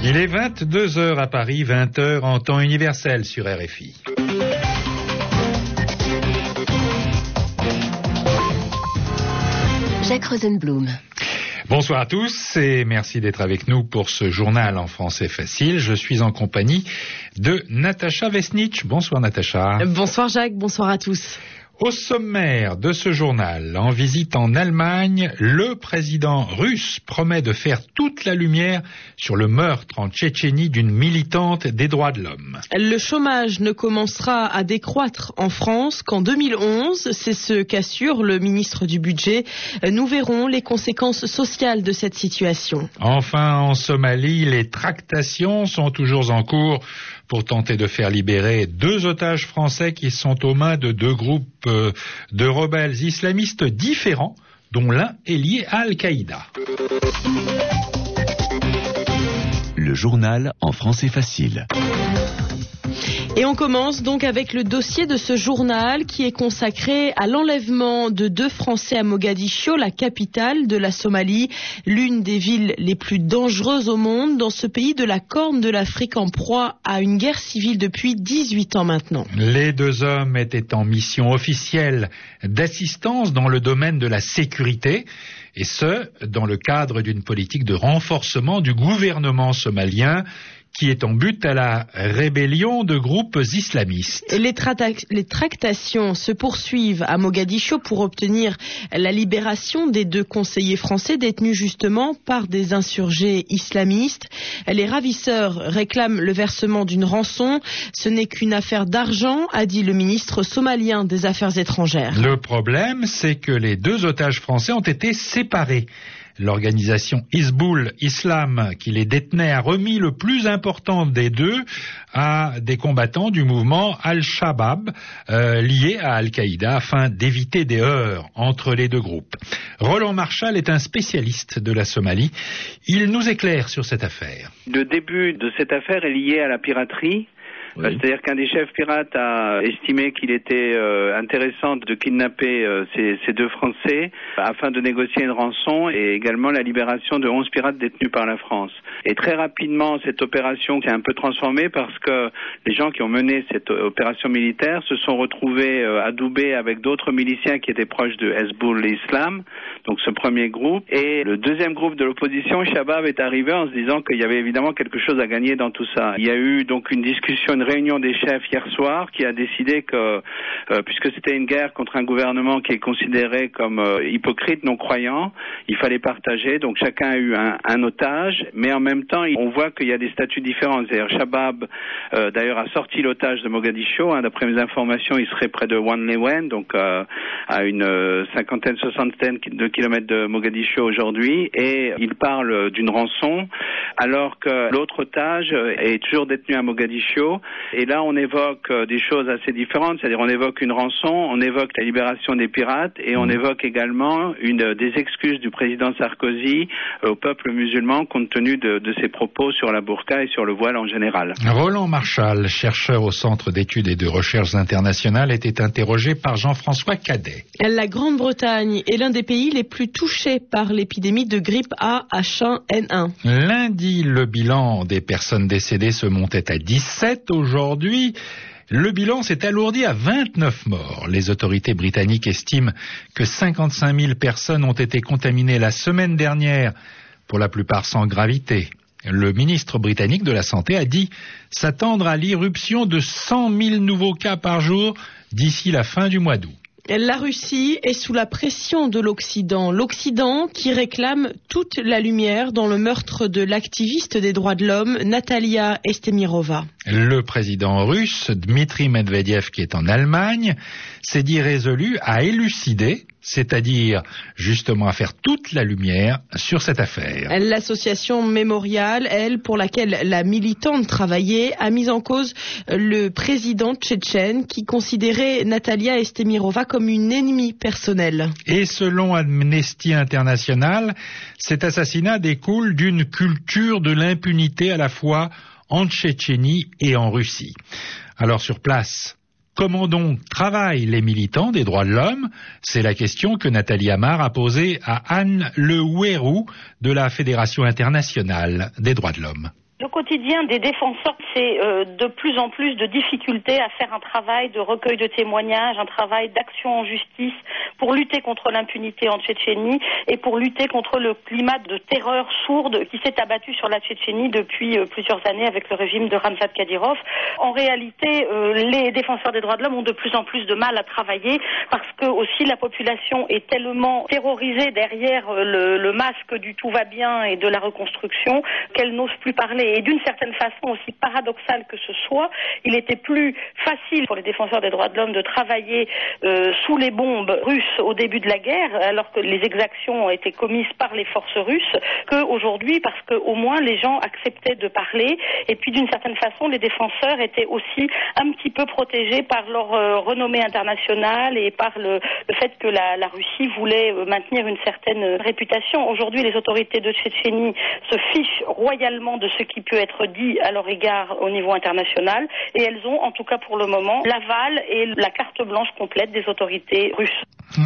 Il est 22h à Paris, 20h en temps universel sur RFI. Jacques Rosenblum. Bonsoir à tous et merci d'être avec nous pour ce journal en français facile. Je suis en compagnie de Natacha Vesnitch. Bonsoir Natacha. Bonsoir Jacques, bonsoir à tous. Au sommaire de ce journal, en visite en Allemagne, le président russe promet de faire toute la lumière sur le meurtre en Tchétchénie d'une militante des droits de l'homme. Le chômage ne commencera à décroître en France qu'en 2011, c'est ce qu'assure le ministre du Budget. Nous verrons les conséquences sociales de cette situation. Enfin, en Somalie, les tractations sont toujours en cours pour tenter de faire libérer deux otages français qui sont aux mains de deux groupes de rebelles islamistes différents, dont l'un est lié à Al-Qaïda. Le journal en français facile. Et on commence donc avec le dossier de ce journal qui est consacré à l'enlèvement de deux Français à Mogadiscio, la capitale de la Somalie, l'une des villes les plus dangereuses au monde, dans ce pays de la Corne de l'Afrique en proie à une guerre civile depuis 18 ans maintenant. Les deux hommes étaient en mission officielle d'assistance dans le domaine de la sécurité et ce, dans le cadre d'une politique de renforcement du gouvernement somalien qui est en but à la rébellion de groupes islamistes. Les, les, tractations se poursuivent à Mogadiscio pour obtenir la libération des deux conseillers français détenus justement par des insurgés islamistes. Les ravisseurs réclament le versement d'une rançon. Ce n'est qu'une affaire d'argent, a dit le ministre somalien des Affaires étrangères. Le problème, c'est que les deux otages français ont été séparés. L'organisation Hizbul Islam, qui les détenait, a remis le plus important des deux à des combattants du mouvement Al-Shabaab euh, lié à Al-Qaïda afin d'éviter des heurts entre les deux groupes. Roland Marshall est un spécialiste de la Somalie. Il nous éclaire sur cette affaire. Le début de cette affaire est lié à la piraterie c'est-à-dire qu'un des chefs pirates a estimé qu'il était euh, intéressant de kidnapper euh, ces, deux Français afin de négocier une rançon et également la libération de 11 pirates détenus par la France. Et très rapidement, cette opération s'est un peu transformée parce que les gens qui ont mené cette opération militaire se sont retrouvés euh, adoubés avec d'autres miliciens qui étaient proches de Hezbollah Islam, donc ce premier groupe. Et le deuxième groupe de l'opposition, Shabab, est arrivé en se disant qu'il y avait évidemment quelque chose à gagner dans tout ça. Il y a eu donc une discussion, une réunion des chefs hier soir qui a décidé que, euh, puisque c'était une guerre contre un gouvernement qui est considéré comme euh, hypocrite, non croyant, il fallait partager. Donc chacun a eu un, otage, mais en même temps, on voit qu'il y a des statuts différents. C'est-à-dire Shabab, euh, d'ailleurs, a sorti l'otage de Mogadiscio. Hein, D'après mes informations, il serait près de Wanlewen, donc à une cinquantaine, soixantaine de kilomètres de Mogadiscio aujourd'hui, et il parle d'une rançon, alors que l'autre otage est toujours détenu à Mogadiscio et là, on évoque euh, des choses assez différentes, c'est-à-dire on évoque une rançon, on évoque la libération des pirates et on mmh. évoque également une euh, des excuses du président Sarkozy euh, au peuple musulman compte tenu de, de ses propos sur la burqa et sur le voile en général. Roland Marchal, chercheur au Centre d'études et de recherches internationales, était interrogé par Jean-François Cadet. La Grande-Bretagne est l'un des pays les plus touchés par l'épidémie de grippe A H1N1. Lundi, le bilan des personnes décédées se montait à 17 aujourd'hui aujourd'hui, le bilan s'est alourdi à 29 morts. Les autorités britanniques estiment que 55 000 personnes ont été contaminées la semaine dernière, pour la plupart sans gravité. Le ministre britannique de la Santé a dit s'attendre à l'irruption de 100 000 nouveaux cas par jour d'ici la fin du mois d'août. La Russie est sous la pression de l'Occident. L'Occident qui réclame toute la lumière dans le meurtre de l'activiste des droits de l'homme, Natalia Estemirova. Le président russe, Dmitri Medvedev, qui est en Allemagne, s'est dit résolu à élucider c'est-à-dire justement à faire toute la lumière sur cette affaire. L'association Mémorial, elle, pour laquelle la militante travaillait, a mis en cause le président tchétchène qui considérait Natalia Estemirova comme une ennemie personnelle. Et selon Amnesty International, cet assassinat découle d'une culture de l'impunité à la fois en Tchétchénie et en Russie. Alors sur place, Comment donc travaillent les militants des droits de l'homme? C'est la question que Nathalie Amar a posée à Anne Le de la Fédération internationale des droits de l'homme. Le quotidien des défenseurs, c'est euh, de plus en plus de difficultés à faire un travail de recueil de témoignages, un travail d'action en justice pour lutter contre l'impunité en Tchétchénie et pour lutter contre le climat de terreur sourde qui s'est abattu sur la Tchétchénie depuis euh, plusieurs années avec le régime de Ramzan Kadyrov. En réalité, euh, les défenseurs des droits de l'homme ont de plus en plus de mal à travailler parce que aussi la population est tellement terrorisée derrière le masque du tout va bien et de la reconstruction qu'elle n'ose plus parler et d'une certaine façon aussi paradoxal que ce soit, il était plus facile pour les défenseurs des droits de l'homme de travailler euh, sous les bombes russes au début de la guerre, alors que les exactions ont été commises par les forces russes, qu'aujourd'hui, parce qu'au moins les gens acceptaient de parler, et puis d'une certaine façon, les défenseurs étaient aussi un petit peu protégés par leur euh, renommée internationale et par le, fait que la, la, Russie voulait euh, maintenir une certaine réputation. Aujourd'hui, les autorités de Tchétchénie se fichent royalement de ce qui peut être dit à leur égard au niveau international et elles ont, en tout cas pour le moment, l'aval et la carte blanche complète des autorités russes.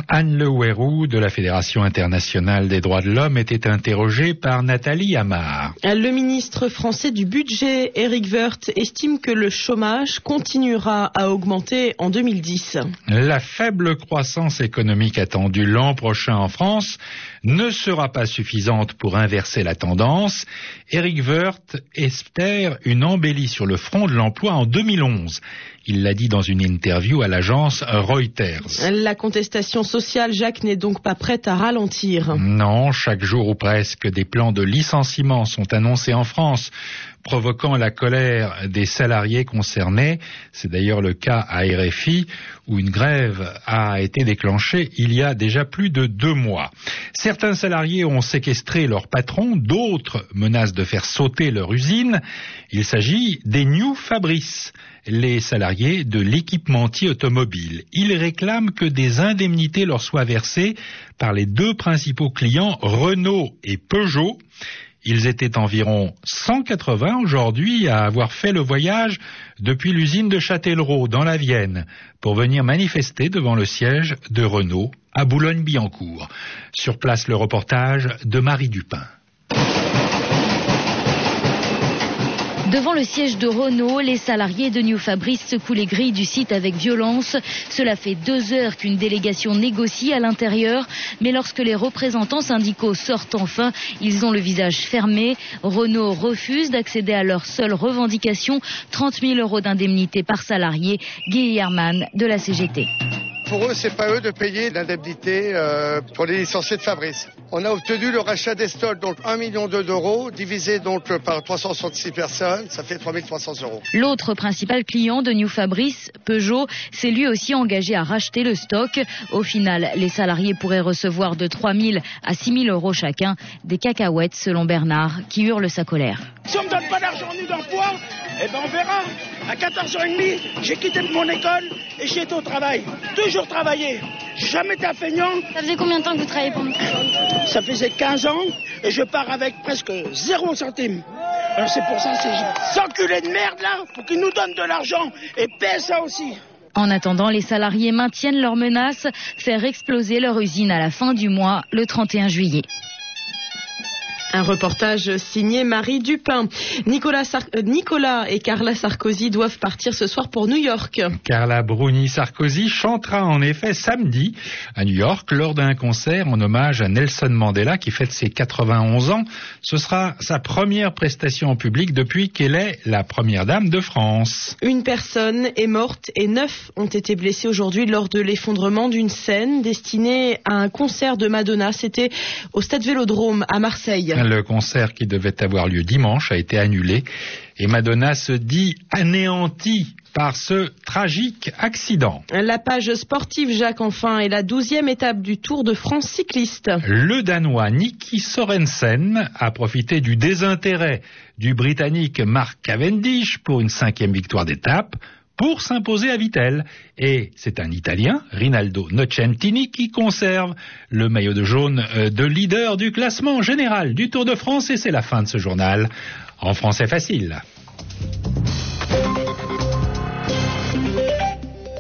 Anne Le de la Fédération internationale des droits de l'homme était interrogée par Nathalie Amar. Le ministre français du budget, Eric Woerth, estime que le chômage continuera à augmenter en 2010. La faible croissance économique attendue l'an prochain en France ne sera pas suffisante pour inverser la tendance. Eric Woerth espère une embellie sur le front de l'emploi en 2011. Il l'a dit dans une interview à l'agence Reuters. La contestation sociale, Jacques, n'est donc pas prête à ralentir. Non, chaque jour ou presque, des plans de licenciement sont annoncés en France provoquant la colère des salariés concernés. C'est d'ailleurs le cas à RFI où une grève a été déclenchée il y a déjà plus de deux mois. Certains salariés ont séquestré leur patron, d'autres menacent de faire sauter leur usine. Il s'agit des New Fabrice les salariés de l'équipementier automobile. Ils réclament que des indemnités leur soient versées par les deux principaux clients, Renault et Peugeot. Ils étaient environ 180 aujourd'hui à avoir fait le voyage depuis l'usine de Châtellerault dans la Vienne pour venir manifester devant le siège de Renault à Boulogne-Billancourt. Sur place le reportage de Marie Dupin. Devant le siège de Renault, les salariés de New Fabrice secouent les grilles du site avec violence. Cela fait deux heures qu'une délégation négocie à l'intérieur, mais lorsque les représentants syndicaux sortent enfin, ils ont le visage fermé. Renault refuse d'accéder à leur seule revendication, 30 000 euros d'indemnité par salarié. Guy Herman de la CGT pour eux, c'est pas eux de payer l'indemnité euh, pour les licenciés de Fabrice. On a obtenu le rachat des stocks, donc 1 million d'euros, divisé donc par 366 personnes, ça fait 3300 euros. L'autre principal client de New Fabrice, Peugeot, s'est lui aussi engagé à racheter le stock. Au final, les salariés pourraient recevoir de 3 000 à 6 000 euros chacun, des cacahuètes selon Bernard, qui hurle sa colère. Si on me donne pas d'argent ni d'emploi, eh ben on verra. À 14h30, j'ai quitté mon école et j'ai été au travail. Toujours travaillé. Jamais été feignant. Ça faisait combien de temps que vous travaillez pour nous Ça faisait 15 ans et je pars avec presque zéro centime. Alors c'est pour ça, ces enculés de merde là, pour qu'ils nous donnent de l'argent et paient ça aussi. En attendant, les salariés maintiennent leurs menaces, faire exploser leur usine à la fin du mois, le 31 juillet. Un reportage signé Marie Dupin. Nicolas, euh, Nicolas, et Carla Sarkozy doivent partir ce soir pour New York. Carla Bruni Sarkozy chantera en effet samedi à New York lors d'un concert en hommage à Nelson Mandela qui fête ses 91 ans. Ce sera sa première prestation en public depuis qu'elle est la première dame de France. Une personne est morte et neuf ont été blessés aujourd'hui lors de l'effondrement d'une scène destinée à un concert de Madonna. C'était au Stade Vélodrome à Marseille. Le concert qui devait avoir lieu dimanche a été annulé et Madonna se dit anéantie par ce tragique accident. La page sportive, Jacques, enfin, est la douzième étape du Tour de France cycliste. Le Danois Niki Sorensen a profité du désintérêt du Britannique Mark Cavendish pour une cinquième victoire d'étape pour s'imposer à Vittel. Et c'est un Italien, Rinaldo Nocentini, qui conserve le maillot de jaune euh, de leader du classement général du Tour de France. Et c'est la fin de ce journal en français facile.